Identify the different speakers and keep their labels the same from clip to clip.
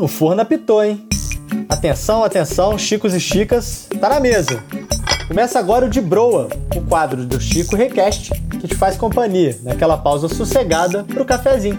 Speaker 1: o forno apitou, hein? Atenção, atenção, chicos e chicas, tá na mesa. Começa agora o de Broa, o quadro do Chico Request, que te faz companhia naquela pausa sossegada pro cafezinho.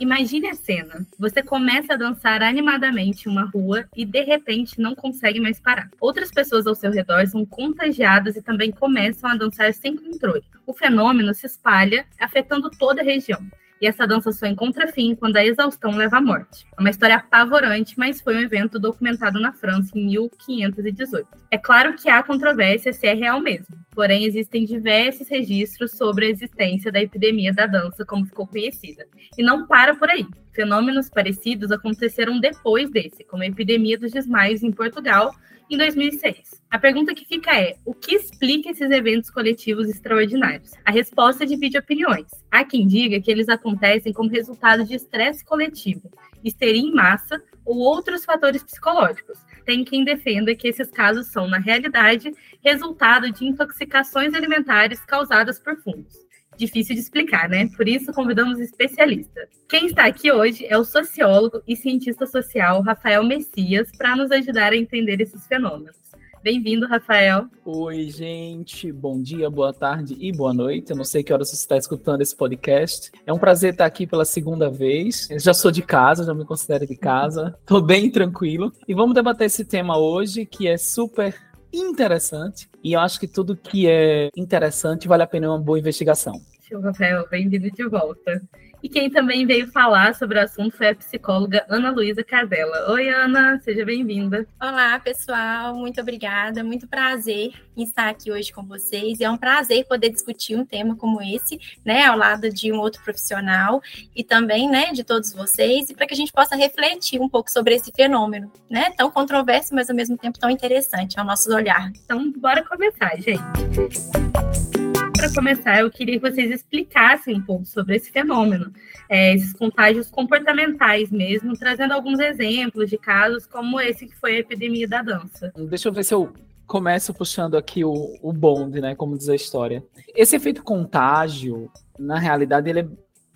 Speaker 2: Imagine a cena. Você começa a dançar animadamente em uma rua e de repente não consegue mais parar. Outras pessoas ao seu redor são contagiadas e também começam a dançar sem controle. O fenômeno se espalha, afetando toda a região e essa dança só encontra fim quando a exaustão leva à morte. É uma história apavorante, mas foi um evento documentado na França em 1518. É claro que há controvérsia se é real mesmo, porém existem diversos registros sobre a existência da epidemia da dança, como ficou conhecida. E não para por aí. Fenômenos parecidos aconteceram depois desse, como a epidemia dos desmaios em Portugal, em 2006. A pergunta que fica é: o que explica esses eventos coletivos extraordinários? A resposta divide opiniões. Há quem diga que eles acontecem como resultado de estresse coletivo, histeria em massa ou outros fatores psicológicos. Tem quem defenda que esses casos são, na realidade, resultado de intoxicações alimentares causadas por fungos difícil de explicar, né? Por isso convidamos especialistas. Quem está aqui hoje é o sociólogo e cientista social Rafael Messias para nos ajudar a entender esses fenômenos. Bem-vindo, Rafael.
Speaker 3: Oi, gente. Bom dia, boa tarde e boa noite. Eu não sei que horas você está escutando esse podcast. É um prazer estar aqui pela segunda vez. Eu já sou de casa, já me considero de casa. Estou bem tranquilo. E vamos debater esse tema hoje, que é super interessante. E eu acho que tudo que é interessante vale a pena uma boa investigação.
Speaker 2: Show, Rafael. Bem-vindo de volta. E quem também veio falar sobre o assunto foi a psicóloga Ana Luísa Casella. Oi, Ana, seja bem-vinda.
Speaker 4: Olá, pessoal, muito obrigada. Muito prazer em estar aqui hoje com vocês. E é um prazer poder discutir um tema como esse, né, ao lado de um outro profissional e também, né, de todos vocês, e para que a gente possa refletir um pouco sobre esse fenômeno, né, tão controverso, mas ao mesmo tempo tão interessante ao nosso olhar.
Speaker 2: Então, bora começar, gente para começar, eu queria que vocês explicassem um pouco sobre esse fenômeno, é, esses contágios comportamentais mesmo, trazendo alguns exemplos de casos como esse que foi a epidemia da dança.
Speaker 3: Deixa eu ver se eu começo puxando aqui o, o bonde, né, como diz a história. Esse efeito contágio, na realidade, ele é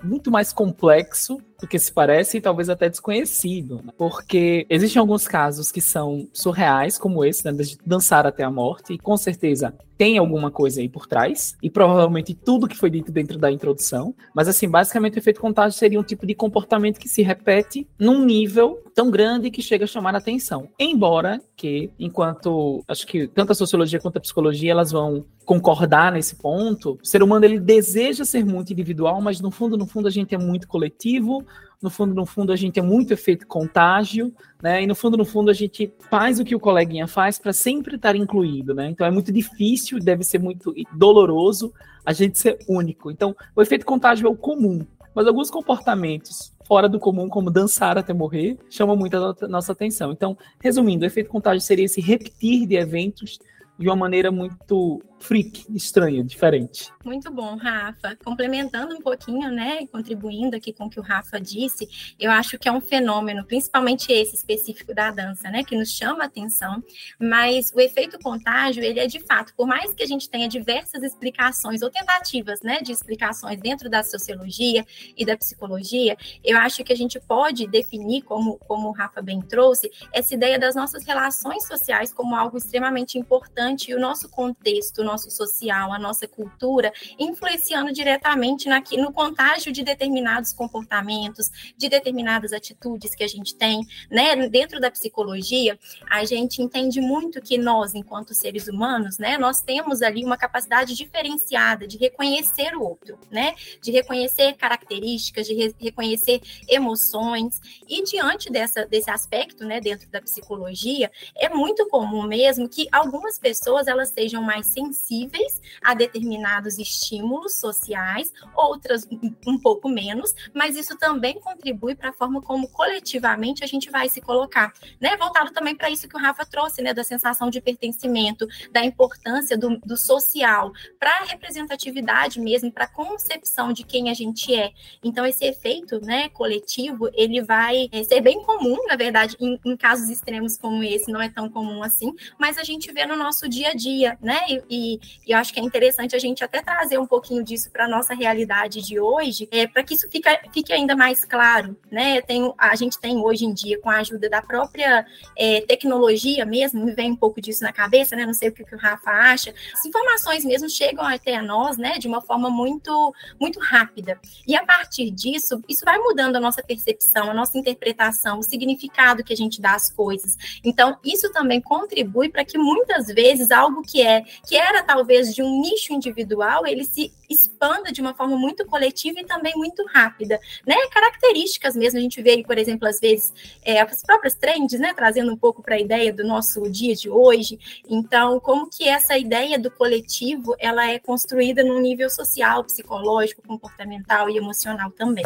Speaker 3: muito mais complexo do que se parece e talvez até desconhecido, né? porque existem alguns casos que são surreais, como esse, né, de dançar até a morte, e com certeza tem alguma coisa aí por trás, e provavelmente tudo que foi dito dentro da introdução, mas assim, basicamente o efeito contágio seria um tipo de comportamento que se repete num nível tão grande que chega a chamar a atenção. Embora que, enquanto acho que tanto a sociologia quanto a psicologia elas vão concordar nesse ponto, o ser humano ele deseja ser muito individual, mas no fundo, no fundo a gente é muito coletivo, no fundo, no fundo, a gente é muito efeito contágio, né? E no fundo, no fundo, a gente faz o que o coleguinha faz para sempre estar incluído, né? Então é muito difícil, deve ser muito doloroso a gente ser único. Então, o efeito contágio é o comum, mas alguns comportamentos fora do comum, como dançar até morrer, chamam muito a nossa atenção. Então, resumindo, o efeito contágio seria esse repetir de eventos de uma maneira muito freak, estranha, diferente.
Speaker 4: Muito bom, Rafa. Complementando um pouquinho, né, contribuindo aqui com o que o Rafa disse, eu acho que é um fenômeno, principalmente esse específico da dança, né, que nos chama a atenção, mas o efeito contágio, ele é de fato, por mais que a gente tenha diversas explicações ou tentativas, né, de explicações dentro da sociologia e da psicologia, eu acho que a gente pode definir, como, como o Rafa bem trouxe, essa ideia das nossas relações sociais como algo extremamente importante e o nosso contexto, o nosso social, a nossa cultura, influenciando diretamente naqui, no contágio de determinados comportamentos, de determinadas atitudes que a gente tem, né? Dentro da psicologia, a gente entende muito que nós, enquanto seres humanos, né, nós temos ali uma capacidade diferenciada de reconhecer o outro, né? De reconhecer características, de re reconhecer emoções. E diante dessa, desse aspecto, né, dentro da psicologia, é muito comum mesmo que algumas pessoas elas sejam mais sensíveis sensíveis a determinados estímulos sociais, outras um pouco menos, mas isso também contribui para a forma como coletivamente a gente vai se colocar, né? Voltado também para isso que o Rafa trouxe, né? Da sensação de pertencimento, da importância do, do social, para a representatividade mesmo, para a concepção de quem a gente é. Então, esse efeito, né, coletivo, ele vai é, ser bem comum, na verdade, em, em, casos extremos como esse, não é tão comum assim, mas a gente vê no nosso dia a dia, né? E, E, e eu acho que é interessante a gente até trazer um pouquinho disso para a nossa realidade de hoje, é, para que isso fica, fique ainda mais claro. Né? Tem, a gente tem hoje em dia, com a ajuda da própria é, tecnologia mesmo, me vem um pouco disso na cabeça, né? Não sei o que, que o Rafa acha. As informações mesmo chegam até nós, né, de uma forma muito, muito rápida. E a partir disso, isso vai mudando a nossa percepção, a nossa interpretação, o significado que a gente dá às coisas. Então, isso também contribui para que muitas vezes algo que é que era talvez de um nicho individual, ele se expanda de uma forma muito coletiva e também muito rápida, né? Características mesmo, a gente vê, por exemplo, às vezes é, as próprias trends, né? Trazendo um pouco para a ideia do nosso dia de hoje. Então, como que essa ideia do coletivo ela é construída num nível social, psicológico, comportamental e emocional também.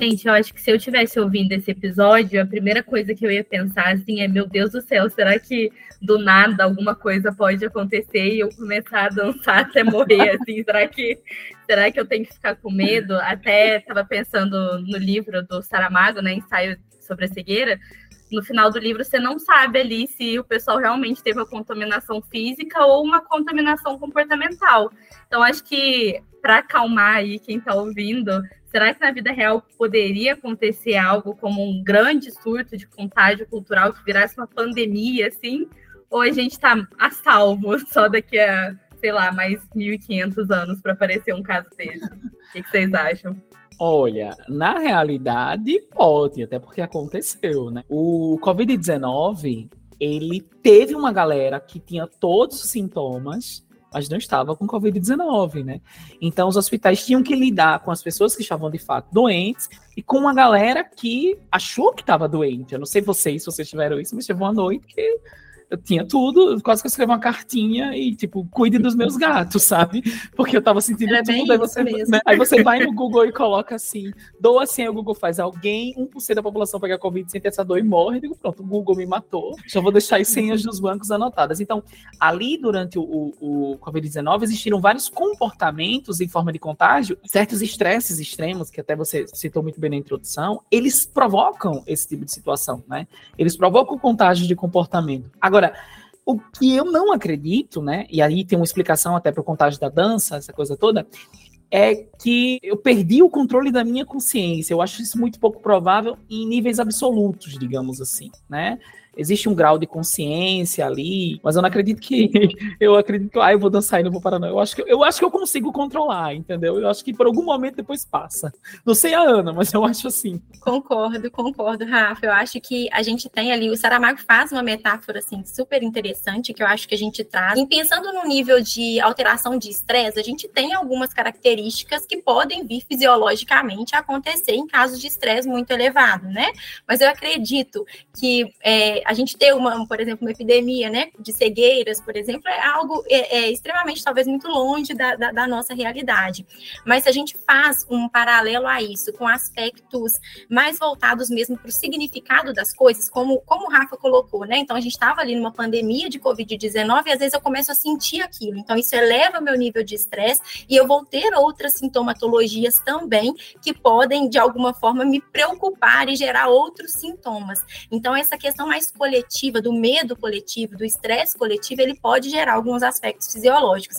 Speaker 2: Gente, eu acho que se eu tivesse ouvindo esse episódio, a primeira coisa que eu ia pensar assim é: meu Deus do céu, será que do nada alguma coisa pode acontecer e eu começar a dançar até morrer? Assim, será que será que eu tenho que ficar com medo? Até estava pensando no livro do Saramago, né, ensaio sobre a cegueira. No final do livro, você não sabe ali se o pessoal realmente teve uma contaminação física ou uma contaminação comportamental. Então, acho que para acalmar aí quem está ouvindo, Será que na vida real poderia acontecer algo como um grande surto de contágio cultural que virasse uma pandemia, assim? Ou a gente está a salvo só daqui a, sei lá, mais 1.500 anos para aparecer um caso desse? O que, vocês acham?
Speaker 3: Olha, na realidade pode, até porque aconteceu, né? O Covid-19, ele teve uma galera que tinha todos os sintomas, mas não estava com Covid-19, né? Então os hospitais tinham que lidar com as pessoas que estavam de fato doentes e com uma galera que achou que estava doente. Eu não sei vocês, se vocês tiveram isso, mas teve uma noite que eu tinha tudo, quase que eu escrevi uma cartinha e, tipo, cuide dos meus gatos, sabe? Porque eu tava sentindo Era tudo. Aí você, né? aí você vai no Google e coloca assim: doa assim, aí o Google faz alguém, 1% da população pega Covid, sente essa dor e morre. Eu digo, pronto, o Google me matou. Já vou deixar as senhas dos bancos anotadas. Então, ali durante o, o, o Covid-19, existiram vários comportamentos em forma de contágio, certos estresses extremos, que até você citou muito bem na introdução, eles provocam esse tipo de situação, né? Eles provocam contágio de comportamento. Agora, Agora, o que eu não acredito, né? E aí tem uma explicação até para o contágio da dança, essa coisa toda, é que eu perdi o controle da minha consciência. Eu acho isso muito pouco provável em níveis absolutos, digamos assim, né? Existe um grau de consciência ali, mas eu não acredito que eu acredito ah, eu vou dançar e não vou parar não. Eu acho que eu acho que eu consigo controlar, entendeu? Eu acho que por algum momento depois passa. Não sei a Ana, mas eu acho assim.
Speaker 4: Concordo, concordo, Rafa. Eu acho que a gente tem ali o Saramago faz uma metáfora assim super interessante que eu acho que a gente traz. E pensando no nível de alteração de estresse, a gente tem algumas características que podem vir fisiologicamente acontecer em casos de estresse muito elevado, né? Mas eu acredito que é, a gente ter uma, por exemplo, uma epidemia, né, de cegueiras, por exemplo, é algo é, é extremamente, talvez, muito longe da, da, da, nossa realidade. Mas se a gente faz um paralelo a isso, com aspectos mais voltados mesmo para o significado das coisas, como, como o Rafa colocou, né, então a gente estava ali numa pandemia de Covid-19 e às vezes eu começo a sentir aquilo, então isso eleva meu nível de estresse e eu vou ter outras sintomatologias também que podem, de alguma forma, me preocupar e gerar outros sintomas. Então, essa questão mais coletiva, do medo coletivo, do estresse coletivo, ele pode gerar alguns aspectos fisiológicos.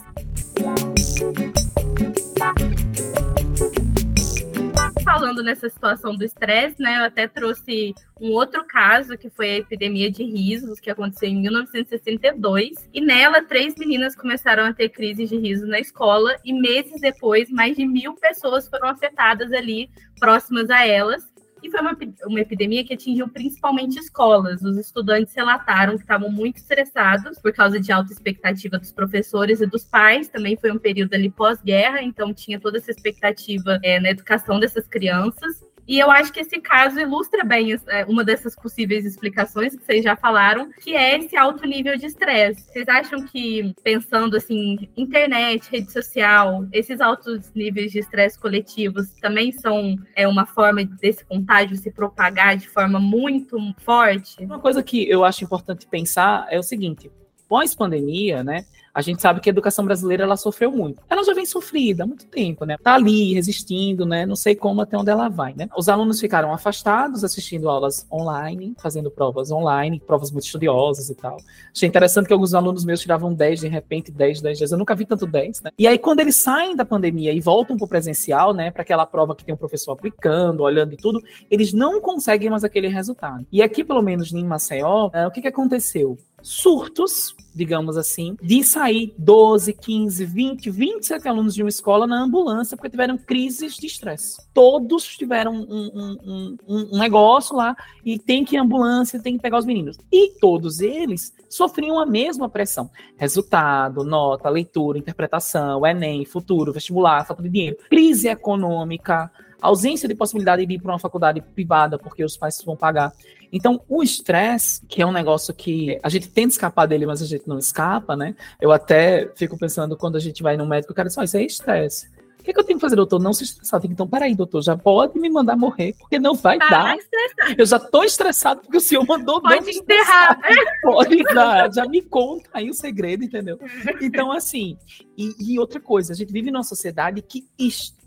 Speaker 2: Falando nessa situação do estresse, né, eu até trouxe um outro caso que foi a epidemia de risos que aconteceu em 1962 e nela três meninas começaram a ter crises de riso na escola e meses depois mais de mil pessoas foram afetadas ali próximas a elas e foi uma, uma epidemia que atingiu principalmente escolas. Os estudantes relataram que estavam muito estressados por causa de alta expectativa dos professores e dos pais. Também foi um período ali pós-guerra, então tinha toda essa expectativa é, na educação dessas crianças. E eu acho que esse caso ilustra bem é, uma dessas possíveis explicações que vocês já falaram, que é esse alto nível de estresse. Vocês acham que, pensando assim, internet, rede social, esses altos níveis de estresse coletivos também são é, uma forma desse contágio se propagar de forma muito forte?
Speaker 3: Uma coisa que eu acho importante pensar é o seguinte: pós-pandemia, né? A gente sabe que a educação brasileira ela sofreu muito. Ela já vem sofrida há muito tempo, né? Tá ali resistindo, né? Não sei como até onde ela vai, né? Os alunos ficaram afastados, assistindo aulas online, fazendo provas online, provas muito estudiosas e tal. Achei interessante que alguns alunos meus tiravam 10, de repente 10, 10, 10. Eu nunca vi tanto 10, né? E aí quando eles saem da pandemia e voltam pro presencial, né, para aquela prova que tem um professor aplicando, olhando e tudo, eles não conseguem mais aquele resultado. E aqui, pelo menos em Maceió, é, o que, que aconteceu? Surtos, digamos assim, de sair 12, 15, 20, 27 alunos de uma escola na ambulância porque tiveram crises de estresse. Todos tiveram um, um, um, um, negócio lá e tem que ir ambulância, tem que pegar os meninos. E todos eles sofriam a mesma pressão. Resultado, nota, leitura, interpretação, Enem, futuro, vestibular, falta de dinheiro, crise econômica, ausência de possibilidade de ir para uma faculdade privada porque os pais vão pagar. Então, o estresse, que é um negócio que a gente tenta escapar dele, mas a gente não escapa, né? Eu até fico pensando quando a gente vai no médico, o cara diz, isso é estresse. O que, é que, eu tenho que fazer, doutor? Não se estressar. Tenho, então, peraí, doutor, já pode me mandar morrer, porque não vai ah, dar. Eu já tô estressado porque o senhor mandou
Speaker 2: Pode enterrar.
Speaker 3: Pode dar. Já me conta aí o segredo, entendeu? Então, assim, e, e outra coisa, a gente vive numa sociedade que estressa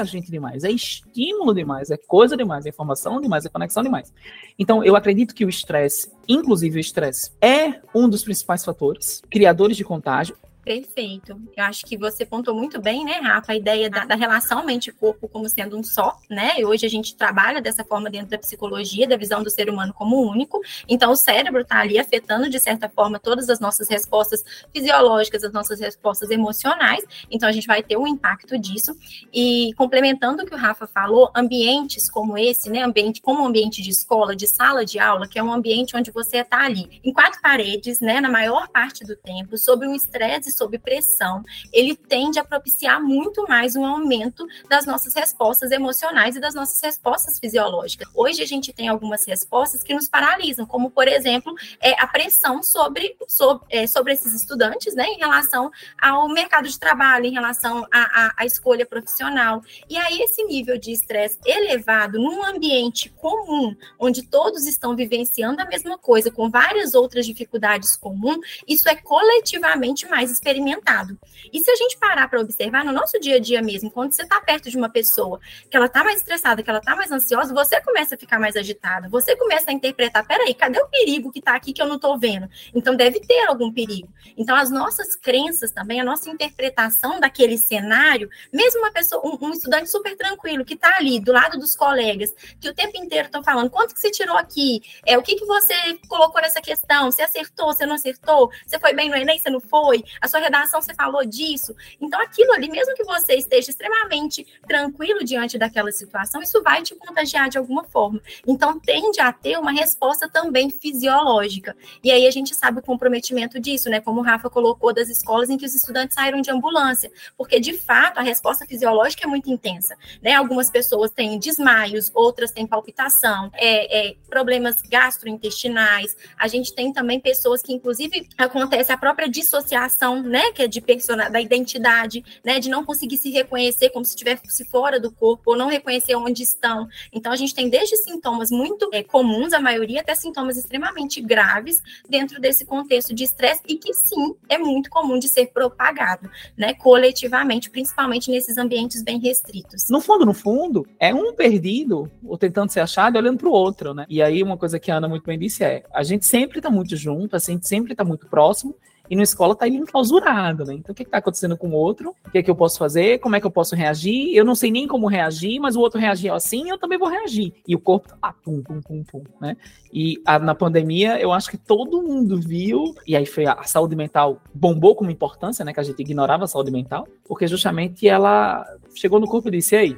Speaker 3: a gente demais, é estímulo demais, é coisa demais, é informação demais, é conexão demais. Então, eu acredito que o estresse, inclusive o estresse, é um dos principais fatores criadores de contágio.
Speaker 4: Perfeito. Eu acho que você pontou muito bem, né, Rafa, a ideia da, da relação mente-corpo como sendo um só, né? E hoje a gente trabalha dessa forma dentro da psicologia, da visão do ser humano como único. Então, o cérebro está ali afetando, de certa forma, todas as nossas respostas fisiológicas, as nossas respostas emocionais. Então, a gente vai ter um impacto disso. E complementando o que o Rafa falou, ambientes como esse, né, ambiente como ambiente de escola, de sala de aula, que é um ambiente onde você está ali, em quatro paredes, né, na maior parte do tempo, sob um estresse sob pressão, ele tende a propiciar muito mais um aumento das nossas respostas emocionais e das nossas respostas fisiológicas. Hoje a gente tem algumas respostas que nos paralisam, como por exemplo é, a pressão sobre, sobre, é, sobre esses estudantes, né, em relação ao mercado de trabalho, em relação à escolha profissional. E aí esse nível de estresse elevado num ambiente comum, onde todos estão vivenciando a mesma coisa, com várias outras dificuldades comuns, isso é coletivamente mais experimentado. E se a gente parar para observar no nosso dia a dia mesmo, quando você está perto de uma pessoa que ela está mais estressada, que ela está mais ansiosa, você começa a ficar mais agitado, você começa a interpretar, peraí, cadê o perigo que está aqui que eu não estou vendo? Então deve ter algum perigo. Então as nossas crenças também, a nossa interpretação daquele cenário, mesmo uma pessoa, um, um estudante super tranquilo que está ali do lado dos colegas, que o tempo inteiro estão falando, quanto que você tirou aqui? É o que que você colocou nessa questão? Você acertou? Você não acertou? Você foi bem no Enem? Você não foi? A sua redação você falou disso. Então, aquilo ali, mesmo que você esteja extremamente tranquilo diante daquela situação, isso vai te contagiar de alguma forma. Então, tende a ter uma resposta também fisiológica. E aí a gente sabe o comprometimento disso, né? Como o Rafa colocou, das escolas em que os estudantes saíram de ambulância, porque de fato a resposta fisiológica é muito intensa, né? Algumas pessoas têm desmaios, outras têm palpitação, é, é, problemas gastrointestinais. A gente tem também pessoas que, inclusive, acontece a própria dissociação né, que é de persona, da identidade, né, de não conseguir se reconhecer como se estivesse fora do corpo, ou não reconhecer onde estão. Então, a gente tem desde sintomas muito é, comuns, a maioria, até sintomas extremamente graves dentro desse contexto de estresse e que, sim, é muito comum de ser propagado, né, coletivamente, principalmente nesses ambientes bem restritos.
Speaker 3: No fundo, no fundo, é um perdido, ou tentando ser achado, olhando para o outro, né? E aí, uma coisa que a Ana muito bem disse é: a gente sempre está muito junto, a gente sempre está muito próximo, e na escola tá ele enclausurado, né? Então o que, que tá acontecendo com o outro? O que, que eu posso fazer? Como é que eu posso reagir? Eu não sei nem como reagir, mas o outro reagiu assim, eu também vou reagir. E o corpo tá pum, pum, pum, pum, né? E a, na pandemia, eu acho que todo mundo viu, e aí foi a, a saúde mental bombou como importância, né? Que a gente ignorava a saúde mental, porque justamente ela chegou no corpo e disse: Ei,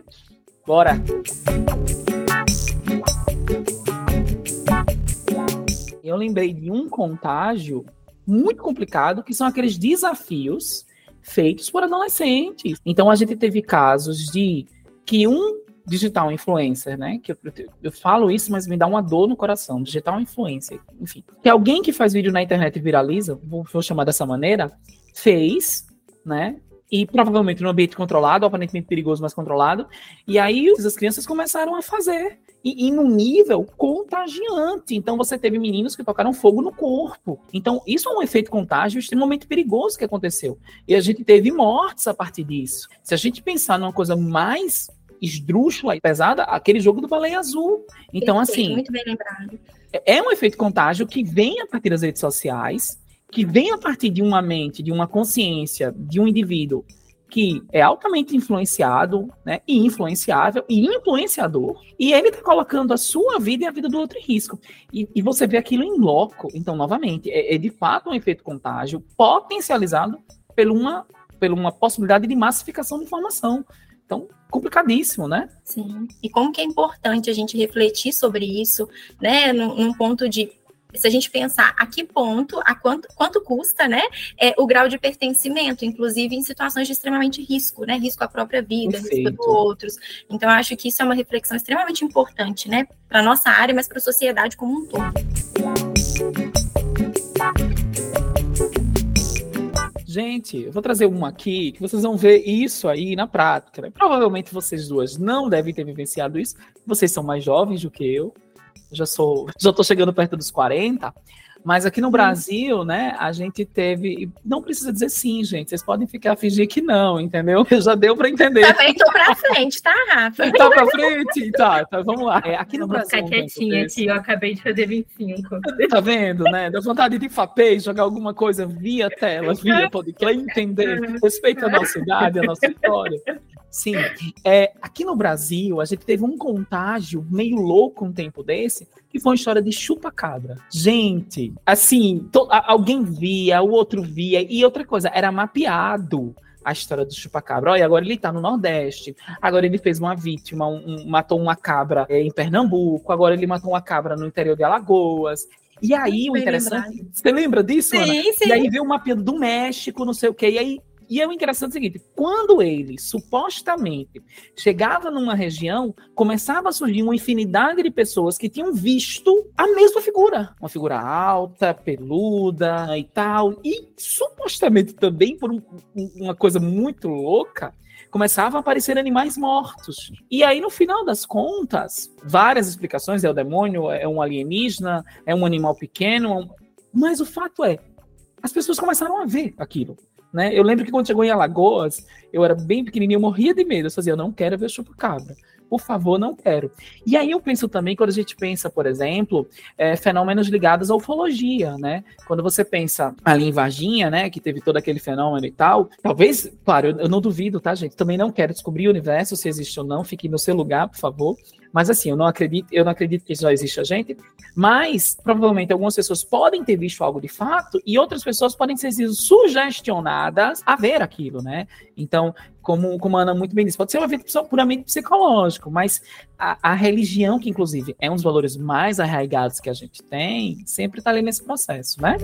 Speaker 3: bora! Eu lembrei de um contágio muito complicado, que são aqueles desafios feitos por adolescentes. Então a gente teve casos de que um digital influencer, né? Que eu, eu, falo isso, mas me dá uma dor no coração. Digital influencer, enfim. Que alguém que faz vídeo na internet e viraliza, vou, vou chamar dessa maneira, fez, né? E provavelmente no ambiente controlado, aparentemente perigoso, mas controlado. E aí as crianças começaram a fazer e, e no nível contagiante. Então você teve meninos que tocaram fogo no corpo. Então isso é um efeito contágio extremamente perigoso que aconteceu. E a gente teve mortes a partir disso. Se a gente pensar numa coisa mais esdrúxula e pesada, aquele jogo do baleia azul. Então, assim.
Speaker 4: Muito bem lembrado.
Speaker 3: É um efeito contágio que vem a partir das redes sociais, que vem a partir de uma mente, de uma consciência de um indivíduo que é altamente influenciado, né, e influenciável e influenciador, e ele está colocando a sua vida e a vida do outro em risco. E, e você vê aquilo em loco. Então, novamente, é, é, de fato um efeito contágio potencializado por uma, por uma possibilidade de massificação de informação. Então, complicadíssimo, né?
Speaker 4: Sim. E como que é importante a gente refletir sobre isso, né, num, num ponto de se a gente pensar a que ponto, a quanto, quanto custa, né, é, o grau de pertencimento, inclusive em situações de extremamente risco, né, risco à própria vida, Perfeito. risco dos outros. Então, acho que isso é uma reflexão extremamente importante, né, para nossa área, mas para a sociedade como um todo.
Speaker 3: Gente, eu vou trazer uma aqui que vocês vão ver isso aí na prática. Né? Provavelmente vocês duas não devem ter vivenciado isso. Vocês são mais jovens do que eu. Já sou, já tô chegando perto dos 40. Mas aqui no Brasil, né, a gente teve. Não precisa dizer sim, gente. Vocês podem ficar fingir que não, entendeu? Já deu para entender.
Speaker 4: Também tô para frente, tá, Rafa?
Speaker 3: Tá para frente? Tá, tá, vamos lá. É, aqui no
Speaker 2: eu
Speaker 3: Brasil.
Speaker 2: Vou ficar quietinha aqui, eu acabei de fazer 25.
Speaker 3: Tá vendo, né? Deu vontade de faper, jogar alguma coisa via tela, via podcast, entender, respeito a nossa idade, a nossa história. Sim. É, aqui no Brasil, a gente teve um contágio meio louco um tempo desse, que foi uma história de chupa-cabra. Gente, assim, to, a, alguém via, o outro via, e outra coisa, era mapeado a história do chupacabra. Olha, agora ele tá no Nordeste, agora ele fez uma vítima, um, um, matou uma cabra é, em Pernambuco, agora ele matou uma cabra no interior de Alagoas. E aí, o interessante. Lembrado. Você lembra disso, sim, Ana? Sim. E aí veio uma do México, não sei o quê. E aí e é o interessante é o seguinte: quando ele supostamente chegava numa região, começava a surgir uma infinidade de pessoas que tinham visto a mesma figura. Uma figura alta, peluda e tal. E supostamente também, por um, uma coisa muito louca, começavam a aparecer animais mortos. E aí, no final das contas, várias explicações: é o demônio, é um alienígena, é um animal pequeno. Mas o fato é, as pessoas começaram a ver aquilo. Né? Eu lembro que quando chegou em Alagoas, eu era bem pequenininho, eu morria de medo. Eu fazia, eu não quero ver chupa-cabra. Por favor, não quero. E aí eu penso também, quando a gente pensa, por exemplo, é, fenômenos ligados à ufologia, né? Quando você pensa ali em Varginha, né, que teve todo aquele fenômeno e tal, talvez, claro, eu, eu não duvido, tá, gente? Também não quero descobrir o universo, se existe ou não, fique no seu lugar, por favor. Mas assim, eu não acredito, eu não acredito que já existe a gente, mas provavelmente algumas pessoas podem ter visto algo de fato e outras pessoas podem ser sugestionadas a ver aquilo, né? Então, como, como a Ana muito bem disse, pode ser um evento puramente psicológico, mas a, a religião, que inclusive é um dos valores mais arraigados que a gente tem, sempre está ali nesse processo, né?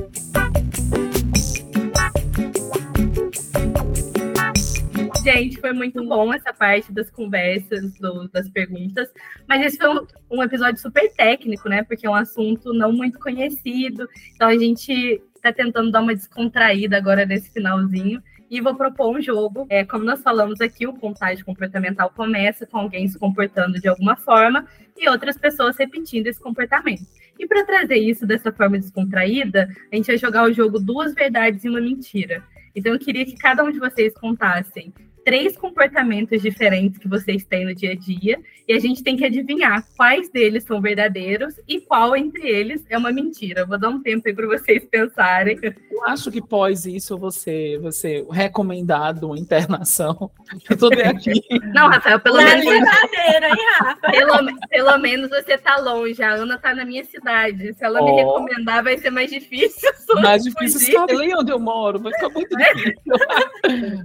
Speaker 2: Gente, foi muito bom essa parte das conversas, do, das perguntas. Mas esse foi um, um, episódio super técnico, né? Porque é um assunto não muito conhecido. Então a gente está tentando dar uma descontraída agora nesse finalzinho. E vou propor um jogo. É, como nós falamos aqui, o contágio comportamental começa com alguém se comportando de alguma forma e outras pessoas repetindo esse comportamento. E para trazer isso dessa forma descontraída, a gente vai jogar o jogo Duas Verdades e uma Mentira. Então, eu queria que cada um de vocês contassem três comportamentos diferentes que vocês têm no dia a dia e a gente tem que adivinhar quais deles são verdadeiros e qual entre eles é uma mentira. Vou dar um tempo aí para vocês pensarem.
Speaker 3: Eu acho que pós isso você você recomendado uma internação. Eu tô aqui.
Speaker 2: Não, Rafael, pelo é menos verdadeira, hein, Rafa? Pelo, pelo menos você tá longe. A Ana tá na minha cidade. Se ela oh. me recomendar, vai ser mais difícil.
Speaker 3: Mais difícil saber onde eu moro. Vai ficar muito difícil.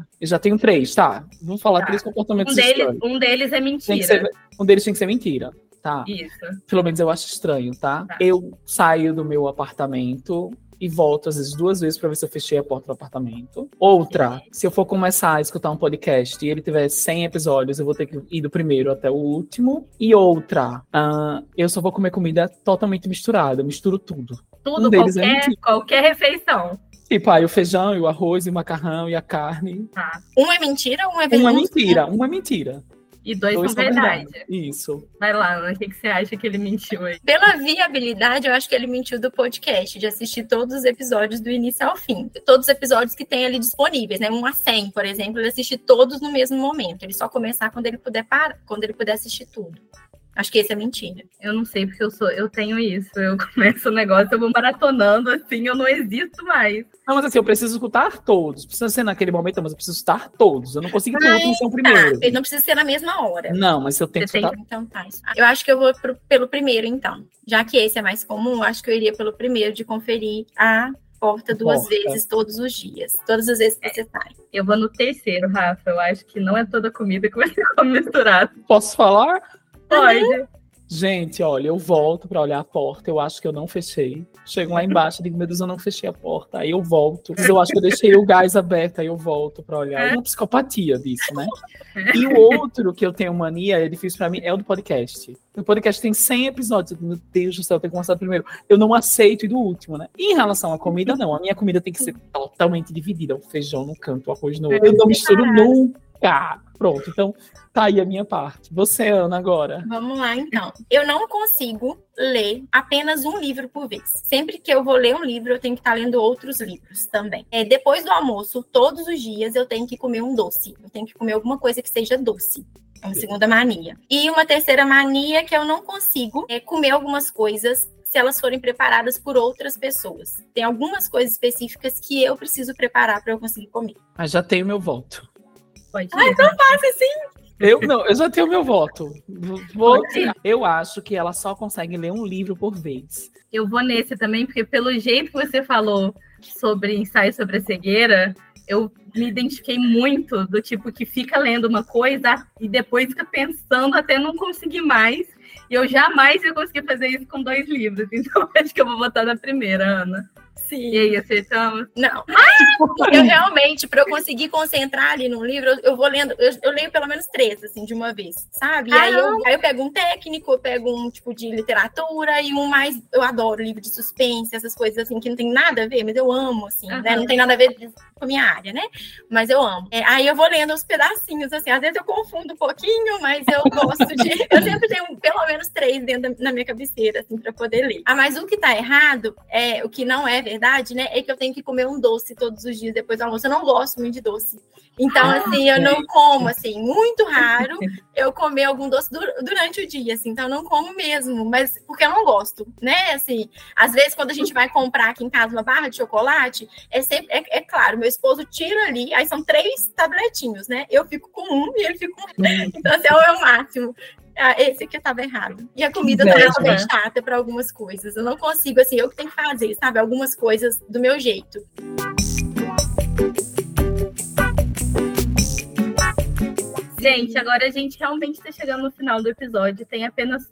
Speaker 3: eu já tenho três, tá? vamos falar tá. três comportamentos
Speaker 2: um deles, um deles é mentira.
Speaker 3: Ser, um deles tem que ser mentira. Tá.
Speaker 2: Isso.
Speaker 3: Pelo menos eu acho estranho, tá? tá. Eu saio do meu apartamento e volto às vezes duas vezes para ver se eu fechei a porta do apartamento. Outra, Sim. se eu for começar a escutar um podcast e ele tiver 100 episódios, eu vou ter que ir do primeiro até o último. E outra, uh, eu só vou comer comida totalmente misturada, eu misturo tudo.
Speaker 2: Tudo, um qualquer, é qualquer refeição.
Speaker 3: Tipo, aí o feijão, e o arroz, e o macarrão, e a carne.
Speaker 4: Tá. Um é mentira, um é
Speaker 3: verdade? Um é mentira, um é mentira.
Speaker 2: E dois, dois são verdade. verdade.
Speaker 3: Isso.
Speaker 2: Vai lá, Ana, o que, que você acha que ele mentiu aí?
Speaker 4: Pela viabilidade, eu acho que ele mentiu do podcast, de assistir todos os episódios do início ao fim. Todos os episódios que tem ali disponíveis, né? Um a 100, por exemplo, ele assistir todos no mesmo momento. Ele só começar quando ele puder parar, quando ele puder assistir tudo. Acho que esse é mentira.
Speaker 2: Eu não sei, porque eu sou, eu tenho isso. Eu começo o negócio, eu vou maratonando assim, eu não existo mais.
Speaker 3: Não, mas assim, eu preciso escutar todos. Precisa ser naquele momento, mas eu preciso escutar todos. Eu não consigo ter último ser o primeiro.
Speaker 4: Tá. Ele não precisa ser na mesma hora.
Speaker 3: Não, mas eu tenho
Speaker 4: Você que escutar. Tem... Então tá. Eu acho que eu vou pro, pelo primeiro, então. Já que esse é mais comum, acho que eu iria pelo primeiro de conferir a porta duas porta. vezes todos os dias. Todas as vezes que você sai.
Speaker 2: Eu vou no terceiro, Rafa. Eu acho que não é toda comida que vai ser misturada.
Speaker 3: Posso falar?
Speaker 2: Pode.
Speaker 3: Gente, olha, eu volto para olhar a porta, eu acho que eu não fechei. Chego lá embaixo, digo, meu Deus, eu não fechei a porta. Aí eu volto. Eu acho que eu deixei o gás aberto, aí eu volto para olhar. É uma psicopatia disso, né? E o outro que eu tenho mania, é difícil para mim, é o do podcast. O podcast tem 100 episódios. Meu Deus do céu, eu tenho que começar primeiro. Eu não aceito ir do último, né? E em relação à comida, não. A minha comida tem que ser totalmente dividida. O feijão no canto, o arroz no outro. Eu não misturo nunca. Pronto, então Tá aí a minha parte. Você, Ana, agora.
Speaker 4: Vamos lá, então. Eu não consigo ler apenas um livro por vez. Sempre que eu vou ler um livro, eu tenho que estar lendo outros livros também. É, depois do almoço, todos os dias, eu tenho que comer um doce. Eu tenho que comer alguma coisa que seja doce. É uma segunda mania. E uma terceira mania que eu não consigo é comer algumas coisas se elas forem preparadas por outras pessoas. Tem algumas coisas específicas que eu preciso preparar para eu conseguir comer.
Speaker 3: Mas já tenho meu voto.
Speaker 4: Pode Ai, tão fácil assim.
Speaker 3: Eu não, eu já tenho meu voto. Vou, eu acho que ela só consegue ler um livro por vez.
Speaker 2: Eu vou nesse também, porque pelo jeito que você falou sobre ensaio sobre a cegueira, eu me identifiquei muito do tipo que fica lendo uma coisa e depois fica pensando até não conseguir mais. E eu jamais ia conseguir fazer isso com dois livros. Então acho que eu vou votar na primeira, Ana.
Speaker 4: Sim.
Speaker 2: E aí, acertamos?
Speaker 4: Não. eu realmente, para eu conseguir concentrar ali no livro, eu, eu vou lendo, eu, eu, leio pelo menos três, assim, de uma vez, sabe? E aí eu, aí eu pego um técnico, eu pego um tipo de literatura e um mais. Eu adoro livro de suspense, essas coisas assim, que não tem nada a ver, mas eu amo, assim, uhum. né? Não tem nada a ver com a minha área, né? Mas eu amo. É, aí eu vou lendo os pedacinhos, assim, às vezes eu confundo um pouquinho, mas eu gosto de. eu sempre tenho pelo menos três dentro da, na minha cabeceira, assim, para poder ler. Ah, mas o que tá errado é o que não é verdade, né? É que eu tenho que comer um doce todos os dias depois do almoço. Eu não gosto muito de doce. Então, ah, assim, eu não como, assim, muito raro eu comer algum doce durante o dia, assim. Então, eu não como mesmo, mas porque eu não gosto, né? Assim, às vezes, quando a gente vai comprar aqui em casa uma barra de chocolate, é sempre, é, é claro, meu esposo tira ali, aí são três tabletinhos, né? Eu fico com um e ele fica com um. Então, assim, é o máximo. Ah, esse aqui estava errado. E a comida também é bem chata para algumas coisas. Eu não consigo, assim, eu que tenho que fazer, sabe? Algumas coisas do meu jeito.
Speaker 2: Gente, agora a gente realmente está chegando no final do episódio. Tem apenas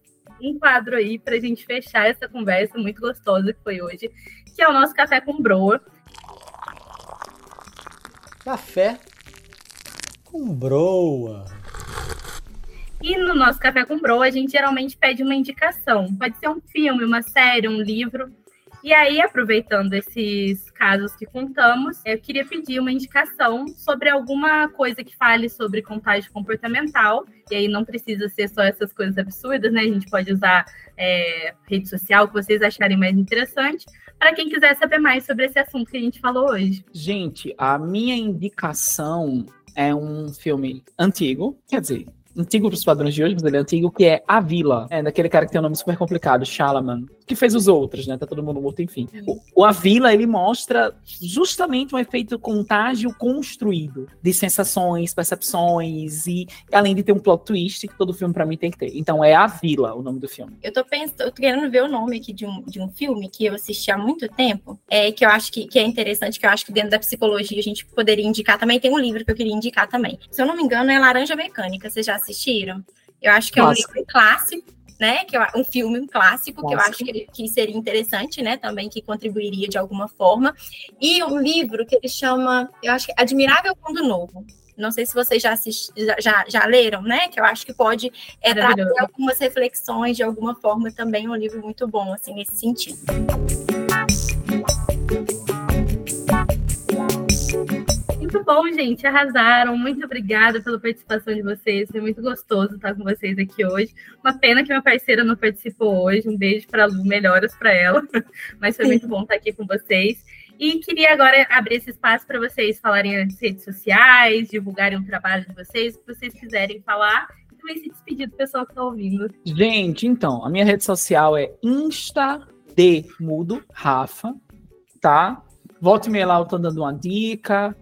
Speaker 2: um quadro aí para a gente fechar essa conversa muito gostosa que foi hoje, que é o nosso café com broa.
Speaker 1: Café com broa.
Speaker 2: E no nosso Café com Bro, a gente geralmente pede uma indicação. Pode ser um filme, uma série, um livro. E aí, aproveitando esses casos que contamos, eu queria pedir uma indicação sobre alguma coisa que fale sobre contágio comportamental. E aí não precisa ser só essas coisas absurdas, né? A gente pode usar é, rede social que vocês acharem mais interessante. Para quem quiser saber mais sobre esse assunto que a gente falou hoje.
Speaker 3: Gente, a minha indicação é um filme antigo, quer dizer, antigo para os padrões de hoje, mas ele é antigo, que é A Vila. É daquele cara que tem um nome super complicado, Shalaman, que fez os outros, né? Tá todo mundo morto, enfim. O, o A Vila, ele mostra justamente um efeito contágio construído de sensações, percepções e além de ter um plot twist que todo filme para mim tem que ter. Então é A Vila o nome do filme.
Speaker 4: Eu tô pensando, eu tô querendo ver o nome aqui de um, de um filme que eu assisti há muito tempo, é que eu acho que, que é interessante, que eu acho que dentro da psicologia a gente poderia indicar também. Tem um livro que eu queria indicar também. Se eu não me engano, é Laranja Mecânica. Vocês já assistiram? Eu acho que é um livro clássico, né? Que é um filme um clássico, Nossa. que eu acho que, que, seria interessante, né? Também que contribuiria de alguma forma. E um livro que ele chama, eu acho que Admirável Mundo Novo. Não sei se vocês já, assist, já, já, já leram, né? Que eu acho que pode é, trazer algumas reflexões de alguma forma também. Um livro muito bom, assim, nesse sentido.
Speaker 2: Bom, gente. Arrasaram. Muito obrigada pela participação de vocês. Foi muito gostoso estar com vocês aqui hoje. Uma pena que minha parceira não participou hoje. Um beijo para a Lu, melhoras para ela. Mas foi Sim. muito bom estar aqui com vocês. E queria agora abrir esse espaço para vocês falarem nas redes sociais, divulgarem o trabalho de vocês, o que vocês quiserem falar. E também se despedir do pessoal que está ouvindo.
Speaker 3: Gente, então, a minha rede social é Insta de Mudo Rafa, tá? Volte e meia lá, eu tô dando uma dica,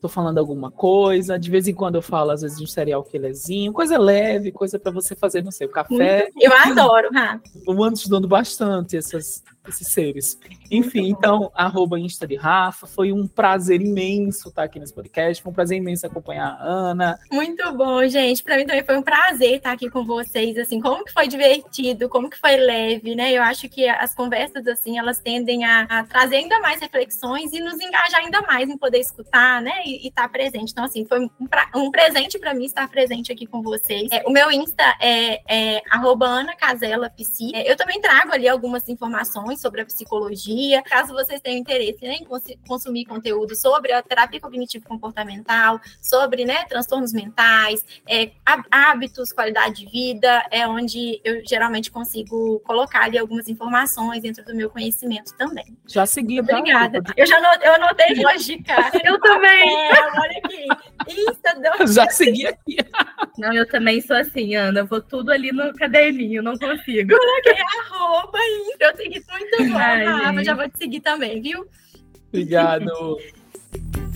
Speaker 3: tô falando alguma coisa. De vez em quando eu falo, às vezes, de um serial killerzinho, coisa leve, coisa para você fazer, não sei, o café.
Speaker 4: Eu adoro, Rafa.
Speaker 3: Eu ando estudando bastante essas, esses seres. Enfim, então, arroba Insta de Rafa. Foi um prazer imenso estar aqui nesse podcast. Foi um prazer imenso acompanhar a Ana.
Speaker 4: Muito bom, gente. Para mim também foi um prazer estar aqui com vocês. Assim, como que foi divertido, como que foi leve, né? Eu acho que as conversas, assim, elas tendem a, a trazer ainda mais reflexões e nos engajar ainda mais em poder escutar, né? E estar presente. Então, assim, foi um, pra, um presente para mim estar presente aqui com vocês. É, o meu Insta é, é arroba Ana Casella. É, eu também trago ali algumas informações sobre a psicologia. Caso vocês tenham interesse né, em consumir conteúdo sobre a terapia cognitivo-comportamental, sobre né, transtornos mentais, é, hábitos, qualidade de vida, é onde eu geralmente consigo colocar ali algumas informações dentro do meu conhecimento também.
Speaker 3: Já segui.
Speaker 4: Obrigada. Eu já not, eu anotei cara.
Speaker 2: Eu também.
Speaker 4: É, olha aqui.
Speaker 3: Insta, já segui aqui.
Speaker 2: Não, eu também sou assim, Ana. Eu vou tudo ali no caderninho, não consigo.
Speaker 4: Coloquei arroba, eu segui muito bom, Ai, Rafa. Já vou te seguir também, viu?
Speaker 3: Obrigado.